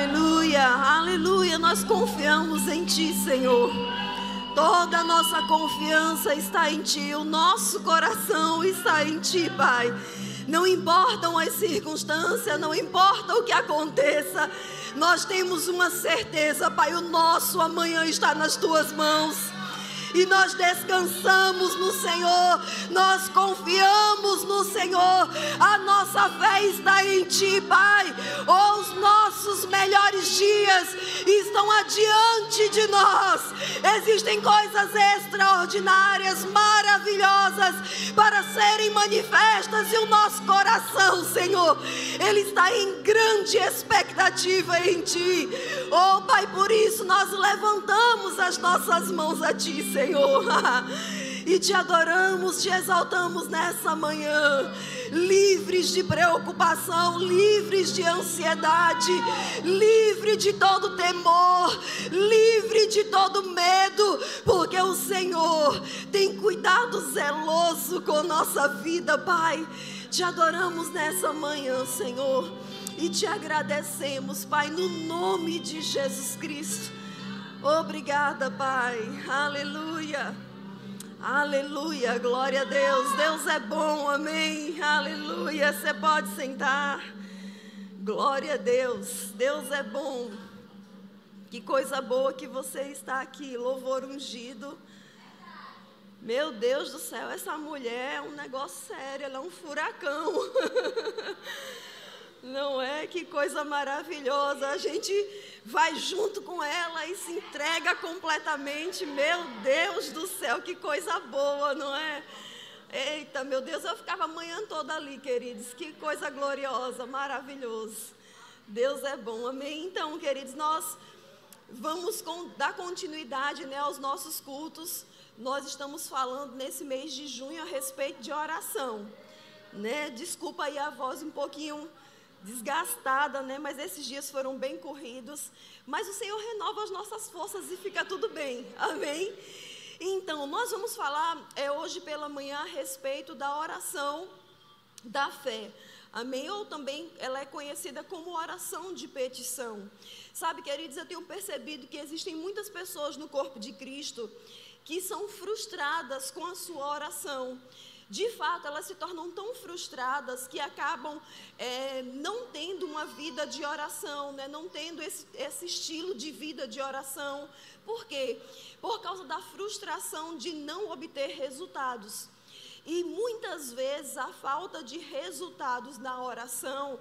Aleluia, aleluia. Nós confiamos em Ti, Senhor. Toda a nossa confiança está em Ti, o nosso coração está em Ti, Pai. Não importam as circunstâncias, não importa o que aconteça, nós temos uma certeza, Pai, o nosso amanhã está nas Tuas mãos e nós descansamos no Senhor, nós confiamos no Senhor, a nossa fé está em Ti, Pai. Os nossos melhores dias estão adiante de nós. Existem coisas extraordinárias, maravilhosas para serem manifestas e o nosso coração, Senhor, ele está em grande expectativa em Ti. Oh, Pai, por isso nós levantamos as nossas mãos a Ti, Senhor. Senhor. E te adoramos, te exaltamos nessa manhã, livres de preocupação, livres de ansiedade, livre de todo temor, livre de todo medo, porque o Senhor tem cuidado zeloso com nossa vida, Pai. Te adoramos nessa manhã, Senhor, e te agradecemos, Pai, no nome de Jesus Cristo. Obrigada, Pai. Aleluia. Aleluia. Glória a Deus. Deus é bom. Amém. Aleluia. Você pode sentar. Glória a Deus. Deus é bom. Que coisa boa que você está aqui. Louvor ungido. Meu Deus do céu, essa mulher é um negócio sério, ela é um furacão. Não é? Que coisa maravilhosa. A gente vai junto com ela e se entrega completamente. Meu Deus do céu, que coisa boa, não é? Eita, meu Deus, eu ficava a manhã toda ali, queridos. Que coisa gloriosa, maravilhoso. Deus é bom, amém? Então, queridos, nós vamos com, dar continuidade né, aos nossos cultos. Nós estamos falando nesse mês de junho a respeito de oração. Né? Desculpa aí a voz um pouquinho desgastada, né? Mas esses dias foram bem corridos. Mas o Senhor renova as nossas forças e fica tudo bem. Amém? Então, nós vamos falar é, hoje pela manhã a respeito da oração da fé. Amém? Ou também ela é conhecida como oração de petição. Sabe, queridos, eu tenho percebido que existem muitas pessoas no corpo de Cristo que são frustradas com a sua oração de fato, elas se tornam tão frustradas que acabam é, não tendo uma vida de oração, né? não tendo esse, esse estilo de vida de oração. Por quê? Por causa da frustração de não obter resultados. E muitas vezes a falta de resultados na oração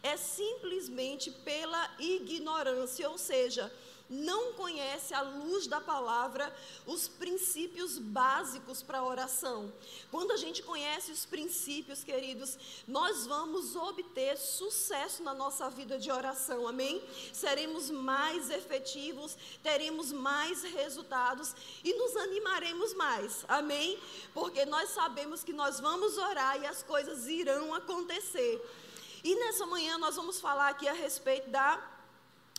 é simplesmente pela ignorância, ou seja, não conhece à luz da palavra os princípios básicos para a oração. Quando a gente conhece os princípios, queridos, nós vamos obter sucesso na nossa vida de oração, amém? Seremos mais efetivos, teremos mais resultados e nos animaremos mais, amém? Porque nós sabemos que nós vamos orar e as coisas irão acontecer. E nessa manhã nós vamos falar aqui a respeito da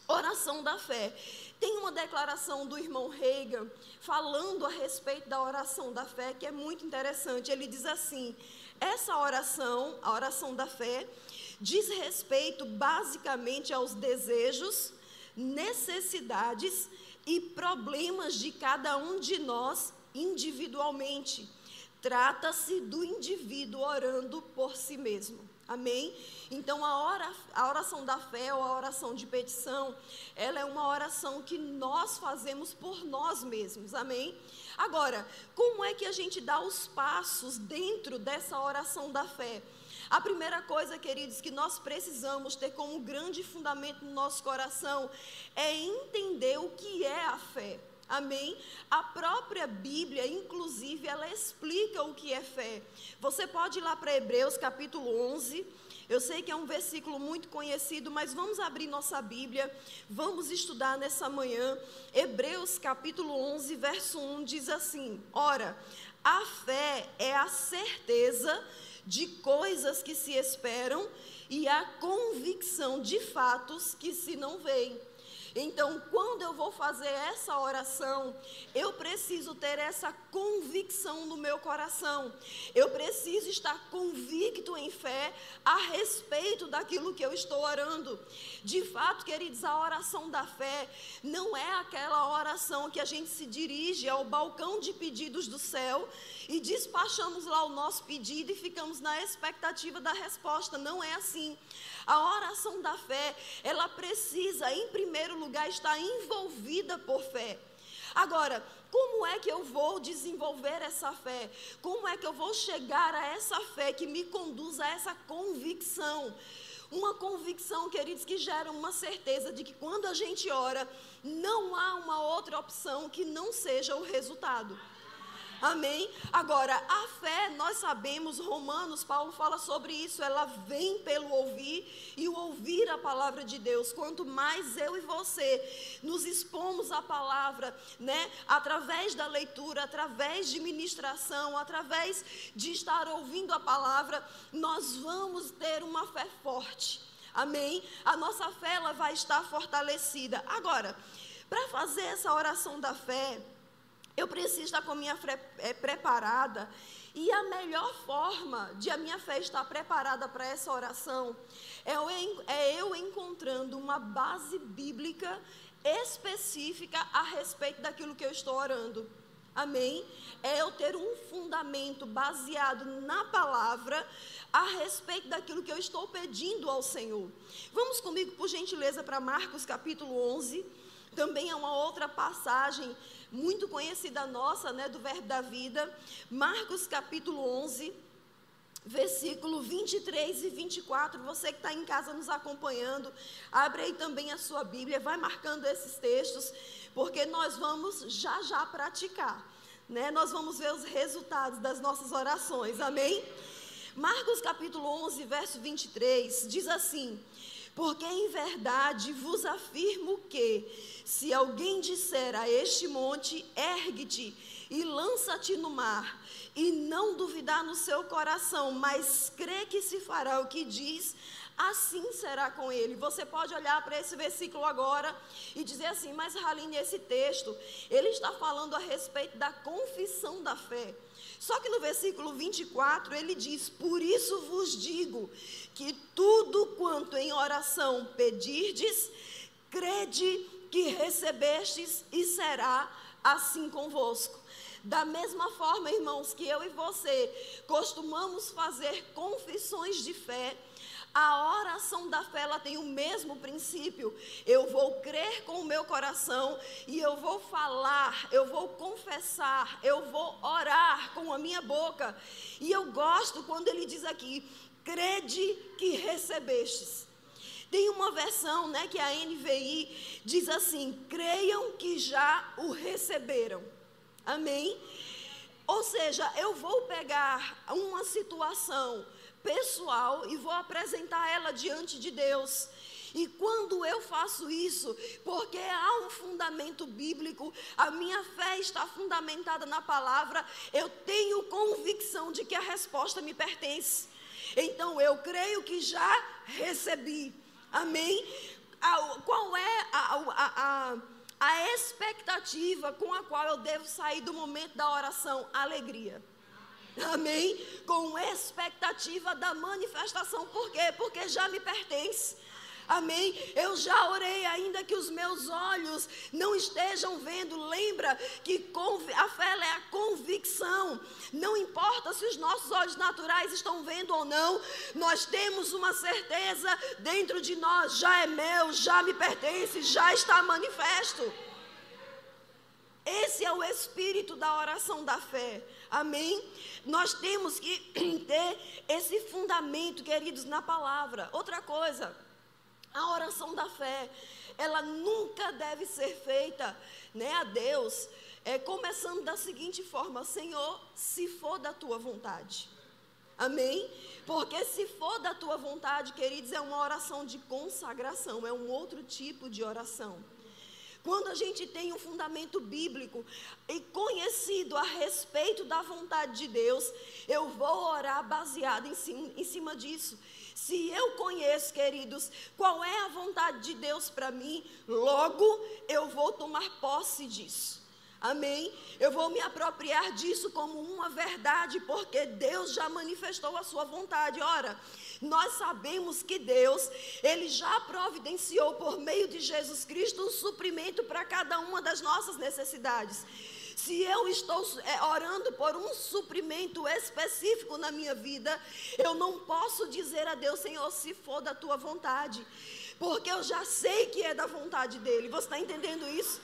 oração da fé. Tem uma declaração do irmão Reagan falando a respeito da oração da fé que é muito interessante. Ele diz assim: essa oração, a oração da fé, diz respeito basicamente aos desejos, necessidades e problemas de cada um de nós individualmente. Trata-se do indivíduo orando por si mesmo. Amém? Então, a, a oração da fé ou a oração de petição, ela é uma oração que nós fazemos por nós mesmos. Amém? Agora, como é que a gente dá os passos dentro dessa oração da fé? A primeira coisa, queridos, que nós precisamos ter como grande fundamento no nosso coração é entender o que é a fé. Amém? A própria Bíblia, inclusive, ela explica o que é fé. Você pode ir lá para Hebreus capítulo 11. Eu sei que é um versículo muito conhecido, mas vamos abrir nossa Bíblia, vamos estudar nessa manhã. Hebreus capítulo 11, verso 1 diz assim: Ora, a fé é a certeza de coisas que se esperam e a convicção de fatos que se não veem. Então, quando eu vou fazer essa oração, eu preciso ter essa convicção no meu coração. Eu preciso estar convicto em fé a respeito daquilo que eu estou orando. De fato, queridos, a oração da fé não é aquela oração que a gente se dirige ao balcão de pedidos do céu e despachamos lá o nosso pedido e ficamos na expectativa da resposta. Não é assim. A oração da fé, ela precisa, em primeiro lugar, estar envolvida por fé. Agora, como é que eu vou desenvolver essa fé? Como é que eu vou chegar a essa fé que me conduz a essa convicção? Uma convicção, queridos, que gera uma certeza de que quando a gente ora, não há uma outra opção que não seja o resultado. Amém? Agora, a fé, nós sabemos, Romanos, Paulo fala sobre isso, ela vem pelo ouvir e o ouvir a palavra de Deus. Quanto mais eu e você nos expomos à palavra, né, através da leitura, através de ministração, através de estar ouvindo a palavra, nós vamos ter uma fé forte. Amém? A nossa fé ela vai estar fortalecida. Agora, para fazer essa oração da fé, eu preciso estar com a minha fé é, preparada. E a melhor forma de a minha fé estar preparada para essa oração é eu, é eu encontrando uma base bíblica específica a respeito daquilo que eu estou orando. Amém? É eu ter um fundamento baseado na palavra a respeito daquilo que eu estou pedindo ao Senhor. Vamos comigo, por gentileza, para Marcos capítulo 11. Também é uma outra passagem muito conhecida nossa, né, do Verbo da Vida, Marcos capítulo 11, versículo 23 e 24. Você que está em casa nos acompanhando, abre aí também a sua Bíblia, vai marcando esses textos, porque nós vamos já já praticar, né? Nós vamos ver os resultados das nossas orações, amém? Marcos capítulo 11, verso 23, diz assim: porque em verdade vos afirmo que, se alguém disser a este monte, ergue-te e lança-te no mar, e não duvidar no seu coração, mas crê que se fará o que diz, assim será com ele. Você pode olhar para esse versículo agora e dizer assim, mas Haline, esse texto, ele está falando a respeito da confissão da fé. Só que no versículo 24 ele diz: Por isso vos digo que tudo quanto em oração pedirdes, crede que recebestes e será assim convosco. Da mesma forma, irmãos, que eu e você costumamos fazer confissões de fé, a oração da fé ela tem o mesmo princípio. Eu vou crer com o meu coração e eu vou falar, eu vou confessar, eu vou orar com a minha boca. E eu gosto quando ele diz aqui: crede que recebestes. Tem uma versão, né, que a NVI diz assim: creiam que já o receberam. Amém? Ou seja, eu vou pegar uma situação pessoal e vou apresentar ela diante de Deus. E quando eu faço isso, porque há um fundamento bíblico, a minha fé está fundamentada na palavra, eu tenho convicção de que a resposta me pertence. Então eu creio que já recebi. Amém? qual é a, a, a, a expectativa com a qual eu devo sair do momento da oração? Alegria. Amém? Com expectativa da manifestação. Por quê? Porque já me pertence. Amém? Eu já orei, ainda que os meus olhos não estejam vendo. Lembra que a fé é a convicção. Não importa se os nossos olhos naturais estão vendo ou não, nós temos uma certeza dentro de nós: já é meu, já me pertence, já está manifesto. Esse é o espírito da oração da fé. Amém? Nós temos que ter esse fundamento, queridos, na palavra. Outra coisa, a oração da fé, ela nunca deve ser feita, né, a Deus, é, começando da seguinte forma: Senhor, se for da tua vontade. Amém? Porque se for da tua vontade, queridos, é uma oração de consagração, é um outro tipo de oração. Quando a gente tem um fundamento bíblico e conhecido a respeito da vontade de Deus, eu vou orar baseado em cima, em cima disso. Se eu conheço, queridos, qual é a vontade de Deus para mim, logo eu vou tomar posse disso. Amém? Eu vou me apropriar disso como uma verdade, porque Deus já manifestou a sua vontade. Ora, nós sabemos que Deus, Ele já providenciou por meio de Jesus Cristo um suprimento para cada uma das nossas necessidades. Se eu estou é, orando por um suprimento específico na minha vida, eu não posso dizer a Deus, Senhor, se for da tua vontade, porque eu já sei que é da vontade dele. Você está entendendo isso?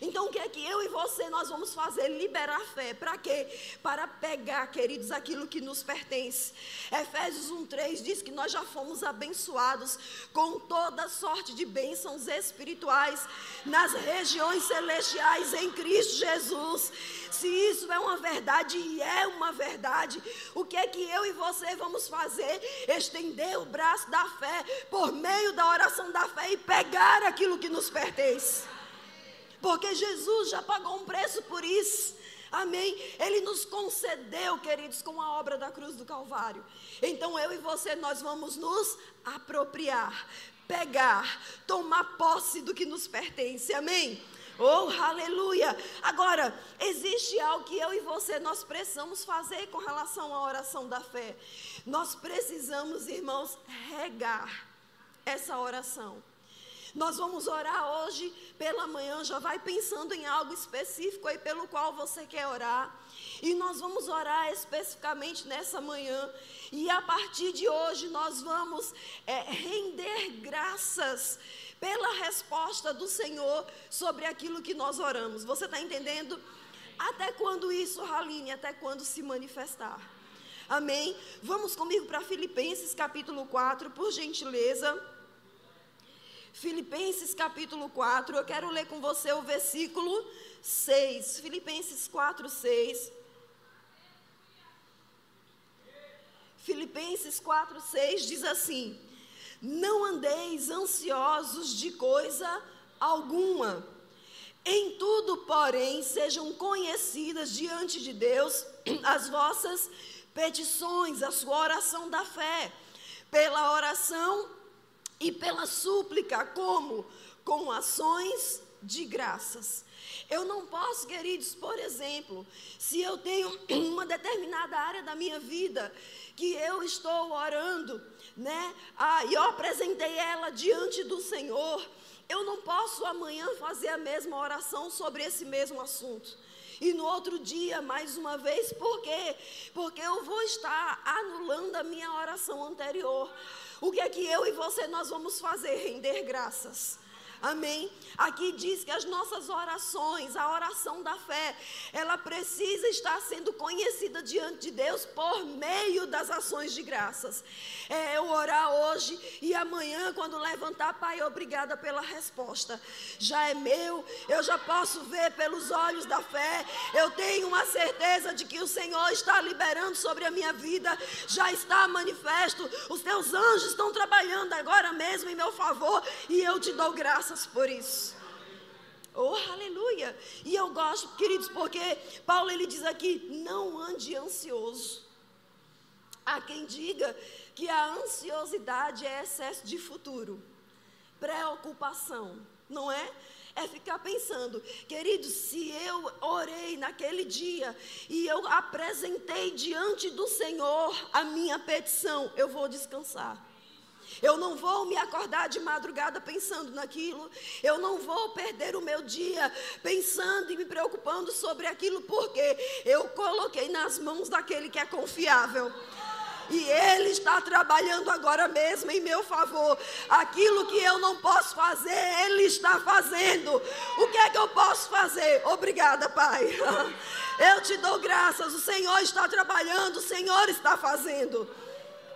Então, o que é que eu e você nós vamos fazer? Liberar fé. Para quê? Para pegar, queridos, aquilo que nos pertence. Efésios 1:3 diz que nós já fomos abençoados com toda sorte de bênçãos espirituais nas regiões celestiais em Cristo Jesus. Se isso é uma verdade e é uma verdade, o que é que eu e você vamos fazer? Estender o braço da fé por meio da oração da fé e pegar aquilo que nos pertence porque Jesus já pagou um preço por isso. Amém? Ele nos concedeu, queridos, com a obra da cruz do Calvário. Então eu e você, nós vamos nos apropriar, pegar, tomar posse do que nos pertence. Amém? Oh, aleluia! Agora, existe algo que eu e você nós precisamos fazer com relação à oração da fé. Nós precisamos, irmãos, regar essa oração. Nós vamos orar hoje pela manhã, já vai pensando em algo específico aí pelo qual você quer orar. E nós vamos orar especificamente nessa manhã. E a partir de hoje nós vamos é, render graças pela resposta do Senhor sobre aquilo que nós oramos. Você está entendendo? Até quando isso, Raline? Até quando se manifestar? Amém? Vamos comigo para Filipenses capítulo 4, por gentileza. Filipenses capítulo 4, eu quero ler com você o versículo 6. Filipenses 4, 6. Filipenses 4, 6 diz assim: Não andeis ansiosos de coisa alguma, em tudo, porém, sejam conhecidas diante de Deus as vossas petições, a sua oração da fé, pela oração e pela súplica, como? Com ações de graças. Eu não posso, queridos, por exemplo, se eu tenho uma determinada área da minha vida que eu estou orando, né? Ah, e eu apresentei ela diante do Senhor, eu não posso amanhã fazer a mesma oração sobre esse mesmo assunto. E no outro dia, mais uma vez, por quê? Porque eu vou estar anulando a minha oração anterior. O que é que eu e você nós vamos fazer? Render graças. Amém? Aqui diz que as nossas orações, a oração da fé, ela precisa estar sendo conhecida diante de Deus por meio das ações de graças. É eu orar hoje e amanhã, quando levantar, Pai, obrigada pela resposta. Já é meu, eu já posso ver pelos olhos da fé. Eu tenho uma certeza de que o Senhor está liberando sobre a minha vida, já está manifesto. Os teus anjos estão trabalhando agora mesmo em meu favor e eu te dou graças graças por isso. Oh, aleluia! E eu gosto, queridos, porque Paulo ele diz aqui: não ande ansioso. Há quem diga que a ansiosidade é excesso de futuro, preocupação, não é? É ficar pensando, queridos, se eu orei naquele dia e eu apresentei diante do Senhor a minha petição, eu vou descansar. Eu não vou me acordar de madrugada pensando naquilo. Eu não vou perder o meu dia pensando e me preocupando sobre aquilo, porque eu coloquei nas mãos daquele que é confiável. E Ele está trabalhando agora mesmo em meu favor. Aquilo que eu não posso fazer, Ele está fazendo. O que é que eu posso fazer? Obrigada, Pai. Eu te dou graças. O Senhor está trabalhando, o Senhor está fazendo.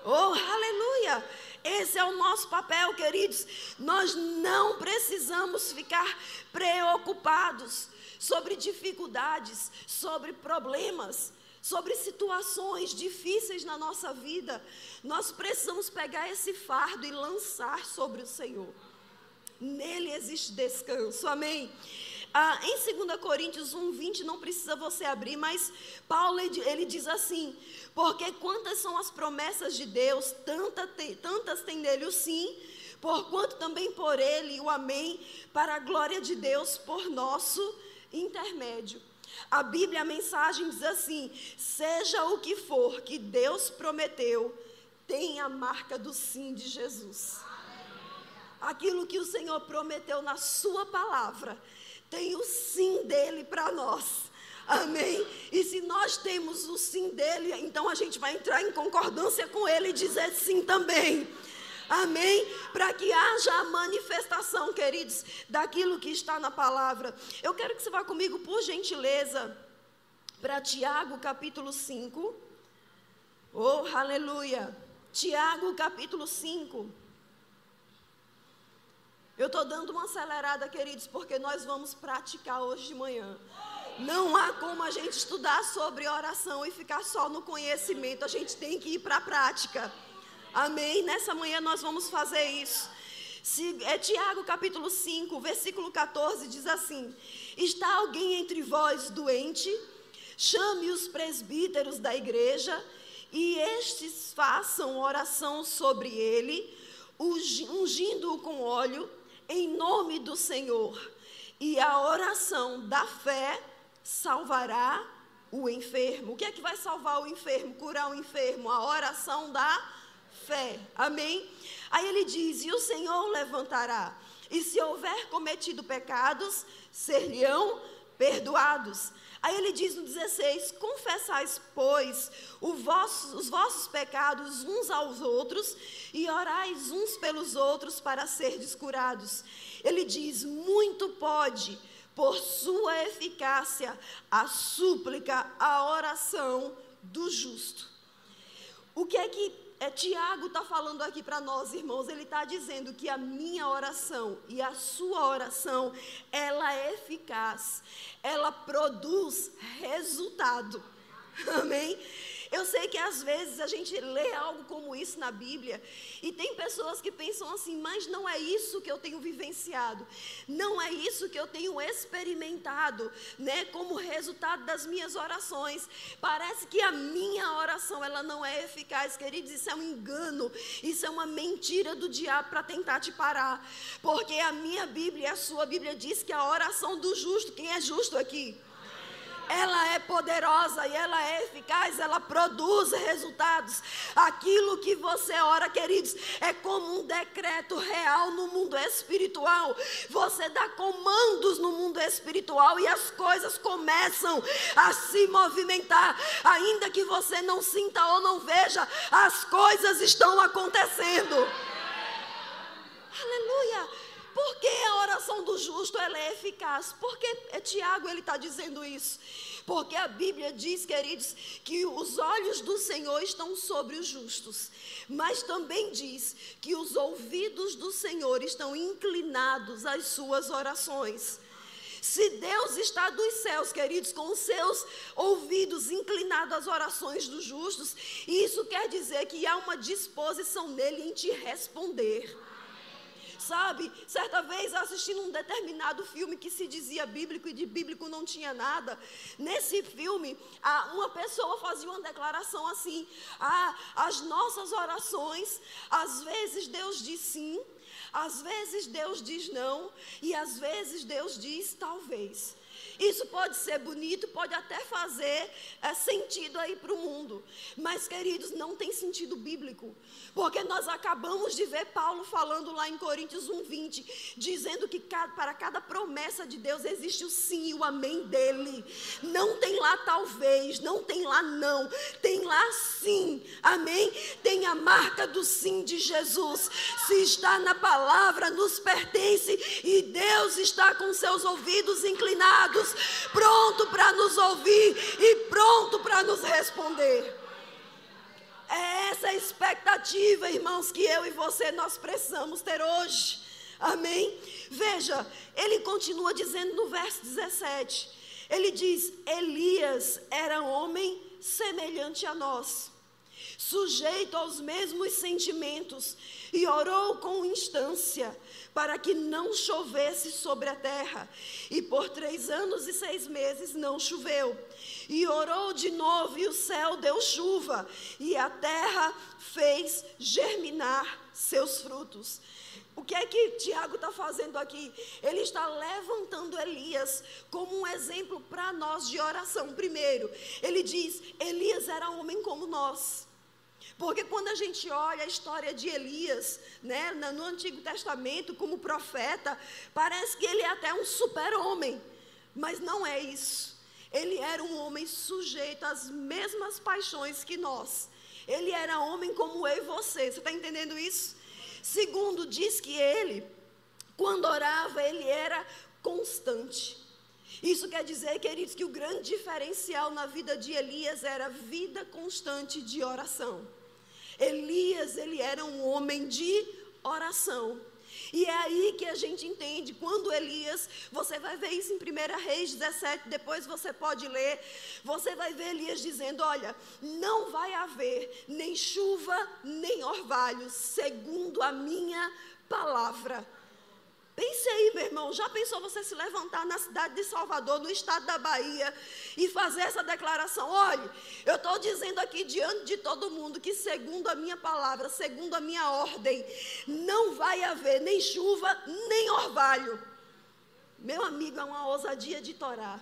Oh, aleluia. Esse é o nosso papel, queridos. Nós não precisamos ficar preocupados sobre dificuldades, sobre problemas, sobre situações difíceis na nossa vida. Nós precisamos pegar esse fardo e lançar sobre o Senhor. Nele existe descanso, amém? Ah, em 2 Coríntios 1, 20, não precisa você abrir, mas Paulo ele diz assim: Porque quantas são as promessas de Deus, tanta te, tantas tem nele o sim, porquanto também por ele o amém, para a glória de Deus por nosso intermédio. A Bíblia, a mensagem diz assim: seja o que for que Deus prometeu, tem a marca do sim de Jesus. Aquilo que o Senhor prometeu na Sua palavra, tem o sim dele para nós. Amém? E se nós temos o sim dele, então a gente vai entrar em concordância com ele e dizer sim também. Amém? Para que haja a manifestação, queridos, daquilo que está na palavra. Eu quero que você vá comigo, por gentileza, para Tiago capítulo 5. Oh, aleluia! Tiago capítulo 5. Eu estou dando uma acelerada, queridos, porque nós vamos praticar hoje de manhã. Não há como a gente estudar sobre oração e ficar só no conhecimento, a gente tem que ir para a prática. Amém? Nessa manhã nós vamos fazer isso. Se, é Tiago capítulo 5, versículo 14, diz assim: Está alguém entre vós doente? Chame os presbíteros da igreja e estes façam oração sobre ele, ungindo-o com óleo, em nome do Senhor. E a oração da fé salvará o enfermo. O que é que vai salvar o enfermo, curar o enfermo? A oração da fé. Amém? Aí ele diz: E o Senhor levantará. E se houver cometido pecados, ser-lhe-ão perdoados. Aí ele diz no 16: Confessais, pois, vosso, os vossos pecados uns aos outros, e orais uns pelos outros para serdes curados. Ele diz: Muito pode, por sua eficácia, a súplica, a oração do justo. O que é que é, Tiago está falando aqui para nós, irmãos, ele está dizendo que a minha oração e a sua oração, ela é eficaz, ela produz resultado. Amém? Eu sei que às vezes a gente lê algo como isso na Bíblia e tem pessoas que pensam assim, mas não é isso que eu tenho vivenciado, não é isso que eu tenho experimentado, né, como resultado das minhas orações. Parece que a minha oração ela não é eficaz, queridos, isso é um engano, isso é uma mentira do diabo para tentar te parar, porque a minha Bíblia, a sua Bíblia diz que a oração do justo, quem é justo aqui? Ela é poderosa e ela é eficaz, ela produz resultados. Aquilo que você ora, queridos, é como um decreto real no mundo espiritual. Você dá comandos no mundo espiritual e as coisas começam a se movimentar, ainda que você não sinta ou não veja, as coisas estão acontecendo. Aleluia! Por que a oração do justo ela é eficaz? Porque é Tiago ele está dizendo isso. Porque a Bíblia diz, queridos, que os olhos do Senhor estão sobre os justos. Mas também diz que os ouvidos do Senhor estão inclinados às suas orações. Se Deus está dos céus, queridos, com os seus ouvidos inclinados às orações dos justos, isso quer dizer que há uma disposição nele em te responder. Sabe, certa vez assistindo um determinado filme que se dizia bíblico e de bíblico não tinha nada. Nesse filme, uma pessoa fazia uma declaração assim: ah, as nossas orações, às vezes Deus diz sim, às vezes Deus diz não, e às vezes Deus diz talvez. Isso pode ser bonito, pode até fazer é, sentido aí para o mundo. Mas, queridos, não tem sentido bíblico. Porque nós acabamos de ver Paulo falando lá em Coríntios 1,20, dizendo que para cada promessa de Deus existe o sim e o amém dele. Não tem lá talvez, não tem lá não, tem lá sim, amém? Tem a marca do sim de Jesus. Se está na palavra, nos pertence e Deus está com seus ouvidos inclinados pronto para nos ouvir e pronto para nos responder. É essa expectativa, irmãos, que eu e você nós precisamos ter hoje. Amém? Veja, ele continua dizendo no verso 17: ele diz: Elias era homem semelhante a nós, sujeito aos mesmos sentimentos, e orou com instância para que não chovesse sobre a terra. E por três anos e seis meses não choveu. E orou de novo, e o céu deu chuva, e a terra fez germinar seus frutos. O que é que Tiago está fazendo aqui? Ele está levantando Elias como um exemplo para nós de oração. Primeiro, ele diz: Elias era homem como nós. Porque quando a gente olha a história de Elias, né, no Antigo Testamento, como profeta, parece que ele é até um super-homem. Mas não é isso. Ele era um homem sujeito às mesmas paixões que nós. Ele era homem como eu e você. Você está entendendo isso? Segundo, diz que ele, quando orava, ele era constante. Isso quer dizer, queridos, que o grande diferencial na vida de Elias era vida constante de oração. Elias, ele era um homem de oração. E é aí que a gente entende, quando Elias, você vai ver isso em 1 Reis 17, depois você pode ler, você vai ver Elias dizendo: Olha, não vai haver nem chuva, nem orvalho, segundo a minha palavra. Pense aí, meu irmão, já pensou você se levantar na cidade de Salvador, no estado da Bahia, e fazer essa declaração? Olhe, eu estou dizendo aqui diante de todo mundo que, segundo a minha palavra, segundo a minha ordem, não vai haver nem chuva, nem orvalho. Meu amigo, é uma ousadia de Torá.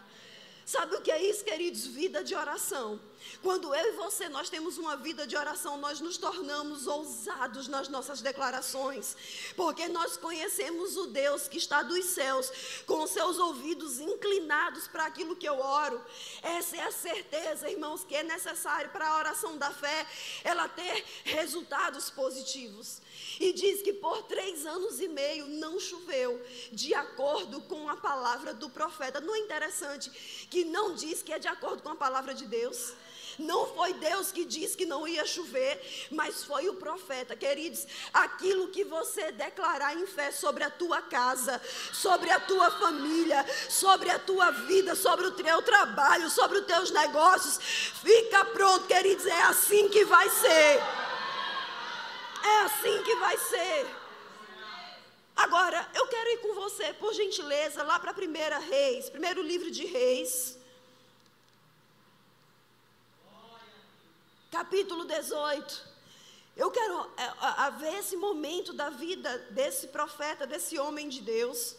Sabe o que é isso, queridos? Vida de oração. Quando eu e você nós temos uma vida de oração, nós nos tornamos ousados nas nossas declarações, porque nós conhecemos o Deus que está dos céus, com seus ouvidos inclinados para aquilo que eu oro. Essa é a certeza, irmãos, que é necessário para a oração da fé, ela ter resultados positivos. E diz que por três anos e meio não choveu, de acordo com a palavra do profeta. Não é interessante que não diz que é de acordo com a palavra de Deus? Não foi Deus que disse que não ia chover, mas foi o profeta. Queridos, aquilo que você declarar em fé sobre a tua casa, sobre a tua família, sobre a tua vida, sobre o teu trabalho, sobre os teus negócios, fica pronto, queridos, é assim que vai ser. É assim que vai ser. Agora, eu quero ir com você, por gentileza, lá para a primeira Reis, primeiro livro de Reis. Capítulo 18. Eu quero é, ver esse momento da vida desse profeta, desse homem de Deus.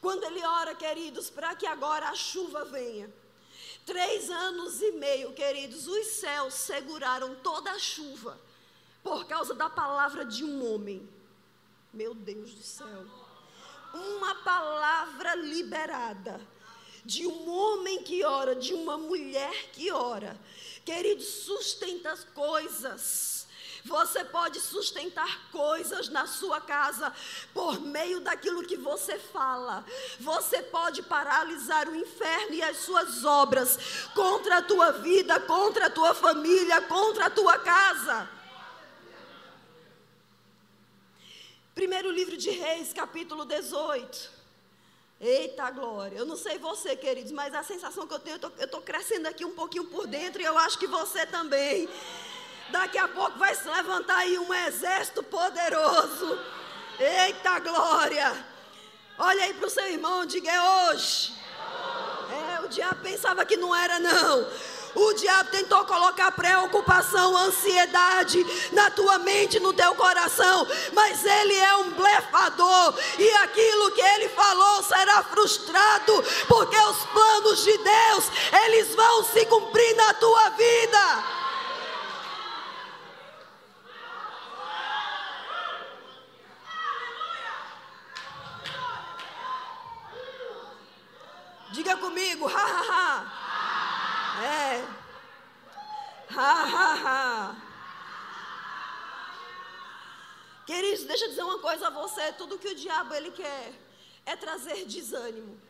Quando ele ora, queridos, para que agora a chuva venha. Três anos e meio, queridos, os céus seguraram toda a chuva por causa da palavra de um homem. Meu Deus do céu. Uma palavra liberada de um homem que ora, de uma mulher que ora. Querido, sustenta as coisas. Você pode sustentar coisas na sua casa por meio daquilo que você fala. Você pode paralisar o inferno e as suas obras contra a tua vida, contra a tua família, contra a tua casa. Primeiro livro de Reis, capítulo 18. Eita glória. Eu não sei você, queridos, mas a sensação que eu tenho, eu estou crescendo aqui um pouquinho por dentro e eu acho que você também. Daqui a pouco vai se levantar aí um exército poderoso. Eita glória. Olha aí para o seu irmão, diga é hoje. É, o diabo pensava que não era, não. O diabo tentou colocar preocupação, ansiedade na tua mente, no teu coração, mas ele é um blefador e aquilo que ele falou será frustrado, porque os planos de Deus, eles vão se cumprir na tua vida. Diga comigo, ha ha ha. É. Ha, ha, ha. Queridos, deixa eu dizer uma coisa a você: tudo que o diabo ele quer é trazer desânimo,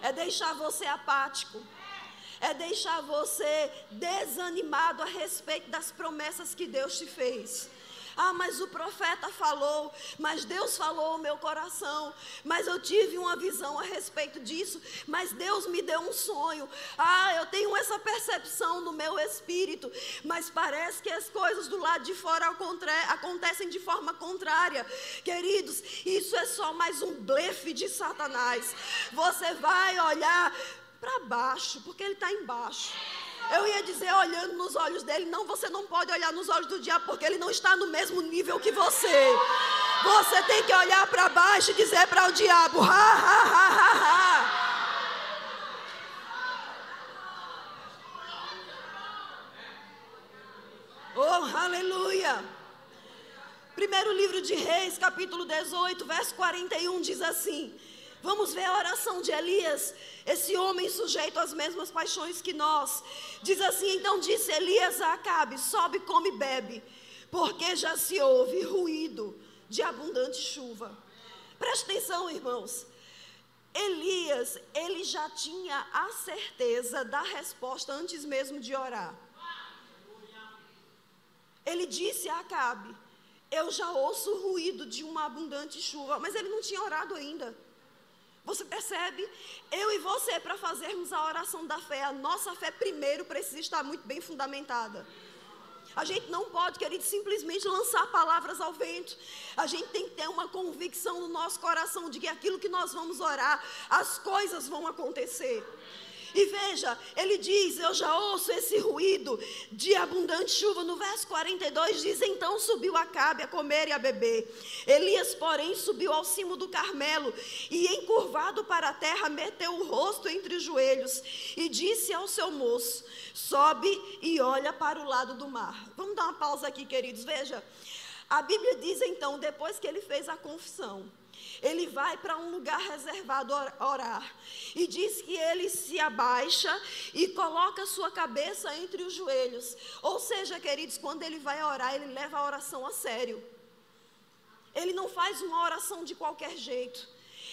é deixar você apático, é deixar você desanimado a respeito das promessas que Deus te fez. Ah, mas o profeta falou, mas Deus falou ao meu coração, mas eu tive uma visão a respeito disso, mas Deus me deu um sonho. Ah, eu tenho essa percepção no meu espírito, mas parece que as coisas do lado de fora acontecem de forma contrária. Queridos, isso é só mais um blefe de Satanás. Você vai olhar para baixo, porque ele está embaixo. Eu ia dizer, olhando nos olhos dele, não, você não pode olhar nos olhos do diabo, porque ele não está no mesmo nível que você. Você tem que olhar para baixo e dizer para o diabo, ha, ha, ha, ha, ha. Oh, aleluia. Primeiro livro de Reis, capítulo 18, verso 41 diz assim: Vamos ver a oração de Elias, esse homem sujeito às mesmas paixões que nós. Diz assim: então disse Elias a Acabe: sobe, come e bebe, porque já se ouve ruído de abundante chuva. Preste atenção, irmãos. Elias, ele já tinha a certeza da resposta antes mesmo de orar. Ele disse a Acabe: Eu já ouço o ruído de uma abundante chuva, mas ele não tinha orado ainda. Você percebe? Eu e você, para fazermos a oração da fé, a nossa fé primeiro precisa estar muito bem fundamentada. A gente não pode, querido, simplesmente lançar palavras ao vento. A gente tem que ter uma convicção no nosso coração de que aquilo que nós vamos orar, as coisas vão acontecer. E veja, ele diz: Eu já ouço esse ruído de abundante chuva. No verso 42 diz: Então subiu Acabe a comer e a beber. Elias, porém, subiu ao cimo do Carmelo e, encurvado para a terra, meteu o rosto entre os joelhos e disse ao seu moço: Sobe e olha para o lado do mar. Vamos dar uma pausa aqui, queridos. Veja, a Bíblia diz então, depois que ele fez a confissão, ele vai para um lugar reservado orar. E diz que ele se abaixa e coloca sua cabeça entre os joelhos. Ou seja, queridos, quando ele vai orar, ele leva a oração a sério. Ele não faz uma oração de qualquer jeito.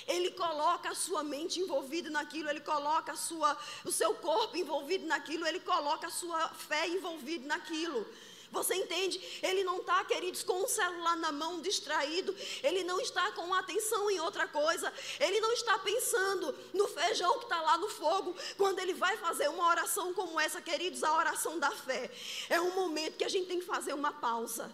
Ele coloca a sua mente envolvida naquilo, ele coloca sua, o seu corpo envolvido naquilo, ele coloca a sua fé envolvida naquilo. Você entende? Ele não está, queridos, com o celular na mão, distraído. Ele não está com atenção em outra coisa. Ele não está pensando no feijão que está lá no fogo. Quando ele vai fazer uma oração como essa, queridos, a oração da fé. É um momento que a gente tem que fazer uma pausa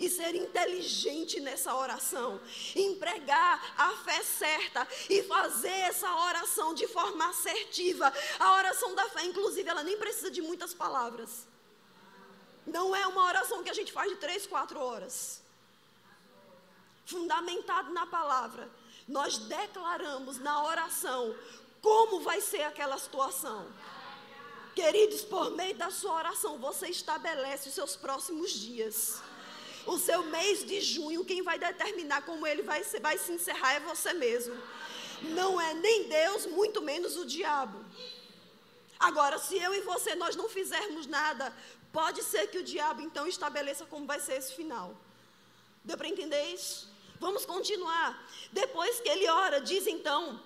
e ser inteligente nessa oração, empregar a fé certa e fazer essa oração de forma assertiva. A oração da fé, inclusive, ela nem precisa de muitas palavras. Não é uma oração que a gente faz de três, quatro horas. Fundamentado na palavra, nós declaramos na oração como vai ser aquela situação. Queridos, por meio da sua oração, você estabelece os seus próximos dias. O seu mês de junho, quem vai determinar como ele vai, ser, vai se encerrar é você mesmo. Não é nem Deus, muito menos o diabo. Agora, se eu e você nós não fizermos nada Pode ser que o diabo então estabeleça como vai ser esse final. Deu para entender isso? Vamos continuar. Depois que ele ora, diz então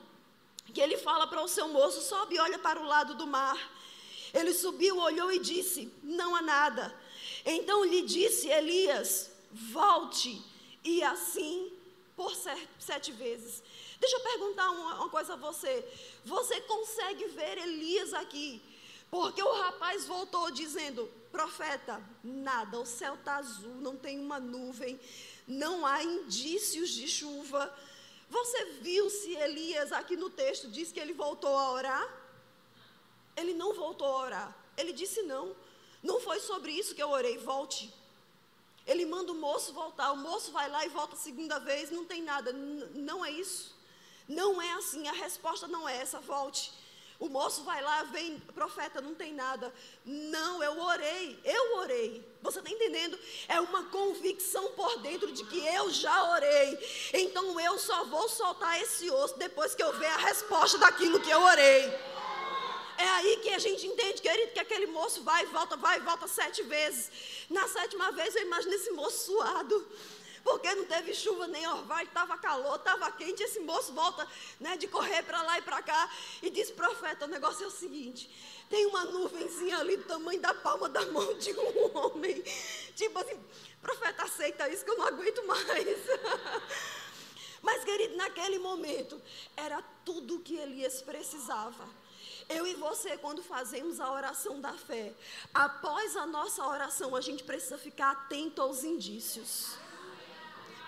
que ele fala para o seu moço: sobe e olha para o lado do mar. Ele subiu, olhou e disse: Não há nada. Então lhe disse Elias: Volte, e assim por sete vezes. Deixa eu perguntar uma, uma coisa a você. Você consegue ver Elias aqui? Porque o rapaz voltou dizendo: Profeta, nada, o céu está azul, não tem uma nuvem, não há indícios de chuva. Você viu se Elias, aqui no texto, diz que ele voltou a orar? Ele não voltou a orar. Ele disse: Não, não foi sobre isso que eu orei, volte. Ele manda o moço voltar, o moço vai lá e volta a segunda vez, não tem nada. N não é isso. Não é assim, a resposta não é essa, volte. O moço vai lá, vem, profeta, não tem nada. Não, eu orei, eu orei. Você está entendendo? É uma convicção por dentro de que eu já orei. Então eu só vou soltar esse osso depois que eu ver a resposta daquilo que eu orei. É aí que a gente entende, querido, que aquele moço vai e volta, vai e volta sete vezes. Na sétima vez eu imagino esse moço suado porque não teve chuva nem orvalho, estava calor, estava quente. Esse moço volta né, de correr para lá e para cá e diz: Profeta, o negócio é o seguinte: tem uma nuvenzinha ali do tamanho da palma da mão de um homem. Tipo assim, profeta, aceita isso que eu não aguento mais. Mas, querido, naquele momento, era tudo o que Elias precisava. Eu e você, quando fazemos a oração da fé, após a nossa oração, a gente precisa ficar atento aos indícios.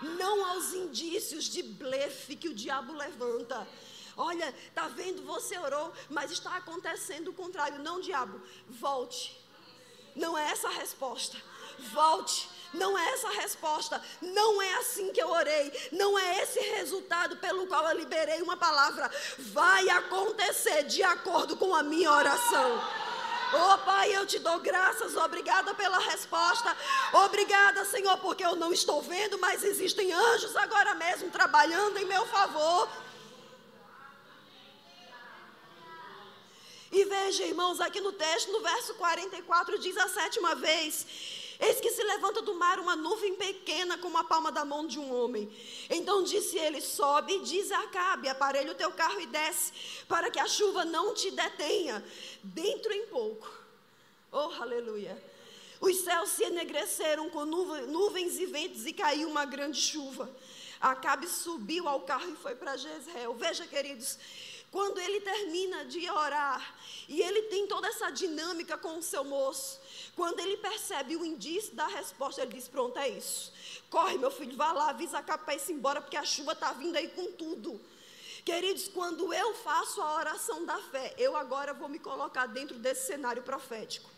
Não aos indícios de blefe que o diabo levanta. Olha, tá vendo? Você orou, mas está acontecendo o contrário. Não, diabo, volte. Não é essa a resposta. Volte. Não é essa a resposta. Não é assim que eu orei. Não é esse resultado pelo qual eu liberei uma palavra. Vai acontecer de acordo com a minha oração. Oh Pai, eu te dou graças, obrigada pela resposta. Obrigada, Senhor, porque eu não estou vendo, mas existem anjos agora mesmo trabalhando em meu favor. E veja, irmãos, aqui no texto, no verso 44, diz a sétima vez: Eis que se levanta do mar uma nuvem pequena como a palma da mão de um homem. Então disse ele: Sobe e diz a Acabe: Aparelha o teu carro e desce, para que a chuva não te detenha. Dentro em pouco. Oh, aleluia. Os céus se enegreceram com nuvens e ventos e caiu uma grande chuva. Acabe subiu ao carro e foi para Jezreel. Veja, queridos, quando ele termina de orar e ele tem toda essa dinâmica com o seu moço, quando ele percebe o indício da resposta, ele diz: Pronto, é isso. Corre, meu filho, vá lá, avisa a capa para ir embora, porque a chuva está vindo aí com tudo. Queridos, quando eu faço a oração da fé, eu agora vou me colocar dentro desse cenário profético.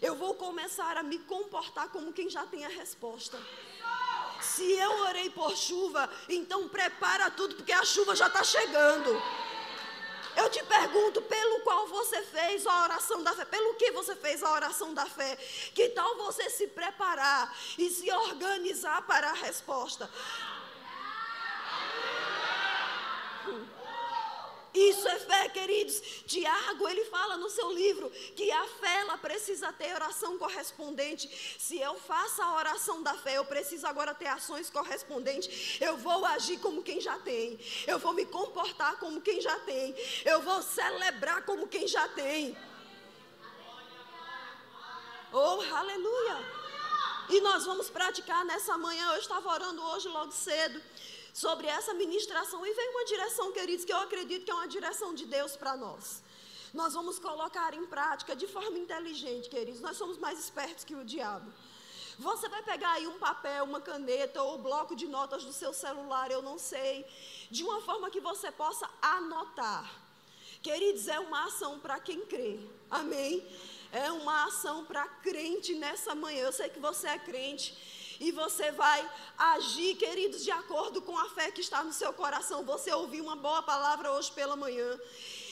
Eu vou começar a me comportar como quem já tem a resposta. Se eu orei por chuva, então prepara tudo, porque a chuva já está chegando. Eu te pergunto, pelo qual você fez a oração da fé, pelo que você fez a oração da fé, que tal você se preparar e se organizar para a resposta? Isso é fé, queridos. Tiago, ele fala no seu livro que a fé ela precisa ter oração correspondente. Se eu faço a oração da fé, eu preciso agora ter ações correspondentes. Eu vou agir como quem já tem. Eu vou me comportar como quem já tem. Eu vou celebrar como quem já tem. Oh, aleluia! E nós vamos praticar nessa manhã. Eu estava orando hoje logo cedo sobre essa ministração e vem uma direção, queridos, que eu acredito que é uma direção de Deus para nós. Nós vamos colocar em prática de forma inteligente, queridos. Nós somos mais espertos que o diabo. Você vai pegar aí um papel, uma caneta ou bloco de notas do seu celular, eu não sei, de uma forma que você possa anotar. Queridos, é uma ação para quem crê. Amém? É uma ação para crente nessa manhã. Eu sei que você é crente e você vai agir, queridos, de acordo com a fé que está no seu coração. Você ouviu uma boa palavra hoje pela manhã.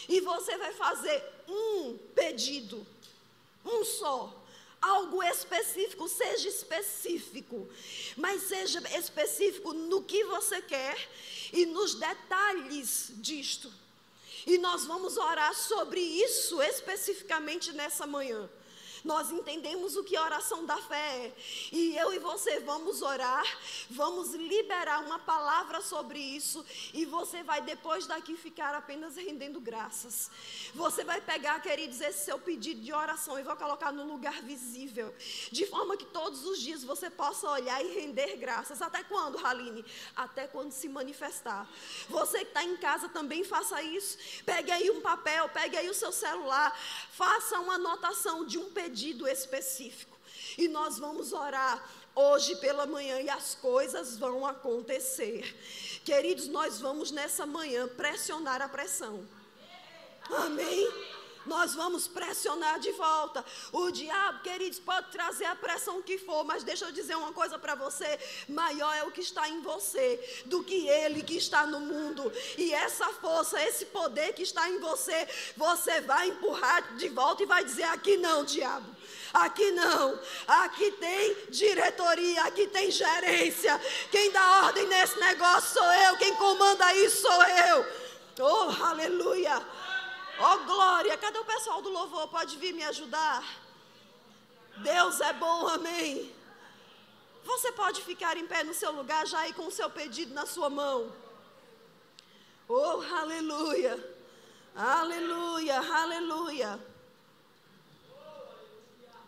E você vai fazer um pedido, um só. Algo específico, seja específico, mas seja específico no que você quer e nos detalhes disto. E nós vamos orar sobre isso especificamente nessa manhã nós entendemos o que a oração da fé é. E eu e você vamos orar, vamos liberar uma palavra sobre isso, e você vai depois daqui ficar apenas rendendo graças. Você vai pegar, queridos, esse seu pedido de oração e vai colocar no lugar visível, de forma que todos os dias você possa olhar e render graças. Até quando, Haline? Até quando se manifestar. Você que está em casa também faça isso. Pegue aí um papel, pegue aí o seu celular, faça uma anotação de um pedido pedido específico. E nós vamos orar hoje pela manhã e as coisas vão acontecer. Queridos, nós vamos nessa manhã pressionar a pressão. Amém? Nós vamos pressionar de volta. O diabo, queridos, pode trazer a pressão que for, mas deixa eu dizer uma coisa para você: maior é o que está em você do que ele que está no mundo. E essa força, esse poder que está em você, você vai empurrar de volta e vai dizer: aqui não, diabo. Aqui não. Aqui tem diretoria, aqui tem gerência. Quem dá ordem nesse negócio sou eu. Quem comanda isso sou eu. Oh, aleluia. Oh glória, cadê o pessoal do louvor? Pode vir me ajudar? Deus é bom, amém. Você pode ficar em pé no seu lugar já aí com o seu pedido na sua mão. Oh, aleluia! Aleluia, aleluia.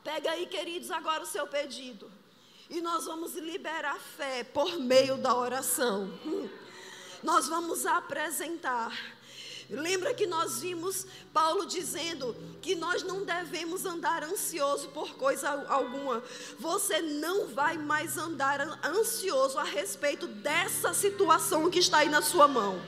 Pega aí, queridos, agora o seu pedido. E nós vamos liberar fé por meio da oração. Nós vamos apresentar. Lembra que nós vimos Paulo dizendo que nós não devemos andar ansioso por coisa alguma. Você não vai mais andar ansioso a respeito dessa situação que está aí na sua mão.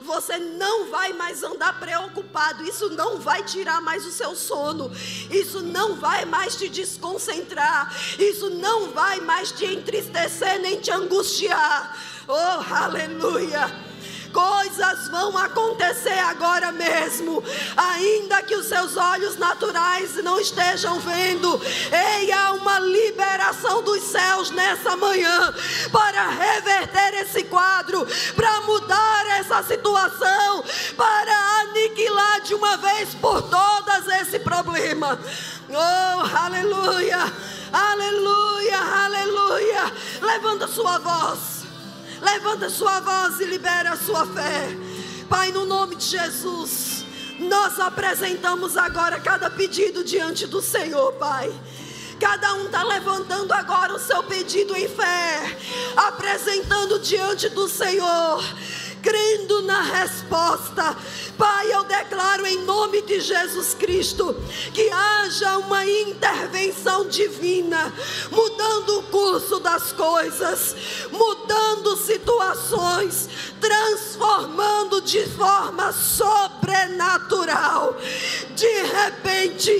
Você não vai mais andar preocupado. Isso não vai tirar mais o seu sono. Isso não vai mais te desconcentrar. Isso não vai mais te entristecer nem te angustiar. Oh, aleluia! Coisas vão acontecer agora mesmo, ainda que os seus olhos naturais não estejam vendo. Ei, há uma liberação dos céus nessa manhã para reverter esse quadro, para mudar essa situação, para aniquilar de uma vez por todas esse problema. Oh, aleluia! Aleluia, aleluia. Levanta sua voz. Levanta sua voz e libera a sua fé. Pai, no nome de Jesus, nós apresentamos agora cada pedido diante do Senhor, Pai. Cada um está levantando agora o seu pedido em fé, apresentando diante do Senhor crendo na resposta. Pai, eu declaro em nome de Jesus Cristo que haja uma intervenção divina, mudando o curso das coisas, mudando situações, transformando de forma sobrenatural. De repente,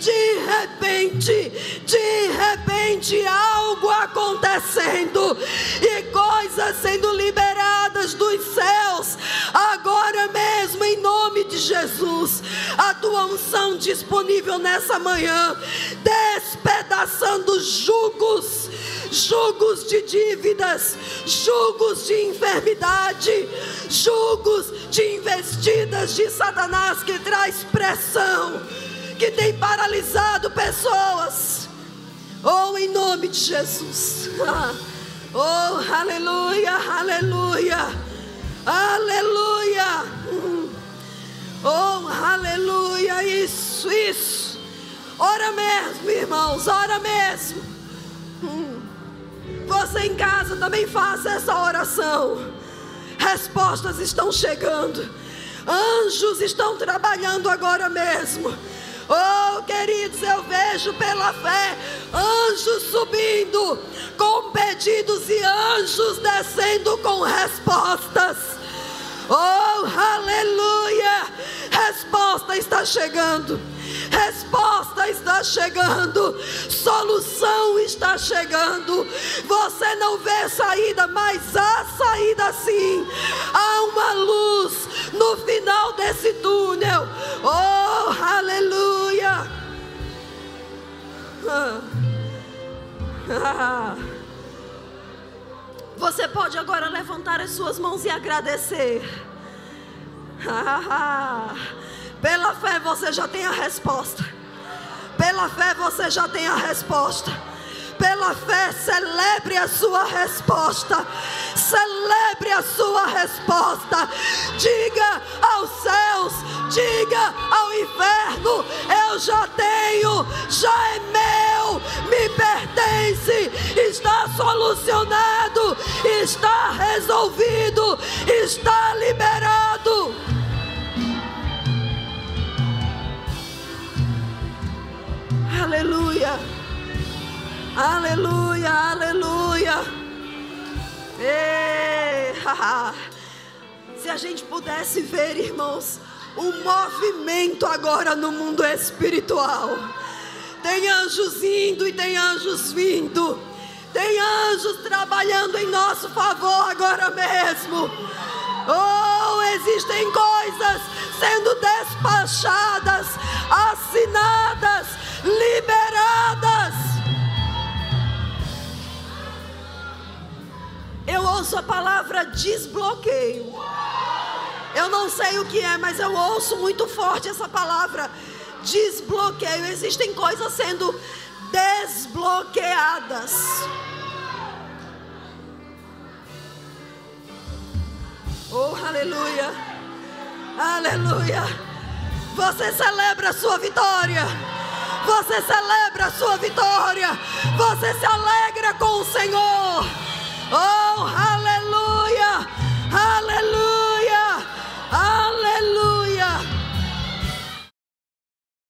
de repente, de repente, algo acontecendo e coisas sendo liberadas dos céus, agora mesmo, em nome de Jesus. A tua unção disponível nessa manhã, despedaçando julgos, julgos de dívidas, julgos de enfermidade, julgos de investidas de Satanás que traz pressão, que tem paralisado pessoas. Oh, em nome de Jesus. Oh, aleluia, aleluia. Aleluia! Oh, aleluia! Isso, isso. Ora mesmo, irmãos, ora mesmo. Você em casa também faça essa oração. Respostas estão chegando. Anjos estão trabalhando agora mesmo. Oh, queridos, eu vejo pela fé anjos subindo com pedidos e anjos descendo com respostas. Oh, aleluia! Resposta está chegando. Resposta está chegando, solução está chegando. Você não vê saída, mas há saída sim. Há uma luz no final desse túnel. Oh, aleluia! Você pode agora levantar as suas mãos e agradecer. Pela fé você já tem a resposta. Pela fé você já tem a resposta. Pela fé, celebre a sua resposta. Celebre a sua resposta. Diga aos céus, diga ao inferno: Eu já tenho, já é meu, me pertence, está solucionado, está resolvido, está liberado. Aleluia. Aleluia, aleluia. Ei, Se a gente pudesse ver, irmãos, o movimento agora no mundo espiritual. Tem anjos indo e tem anjos vindo. Tem anjos trabalhando em nosso favor agora mesmo. Oh, existem coisas sendo despachadas, assinadas, liberadas. Eu ouço a palavra desbloqueio. Eu não sei o que é, mas eu ouço muito forte essa palavra desbloqueio. Existem coisas sendo desbloqueadas. Oh, aleluia! Aleluia! Você celebra a sua vitória. Você celebra a sua vitória. Você se alegra com o Senhor. Oh, aleluia! Aleluia!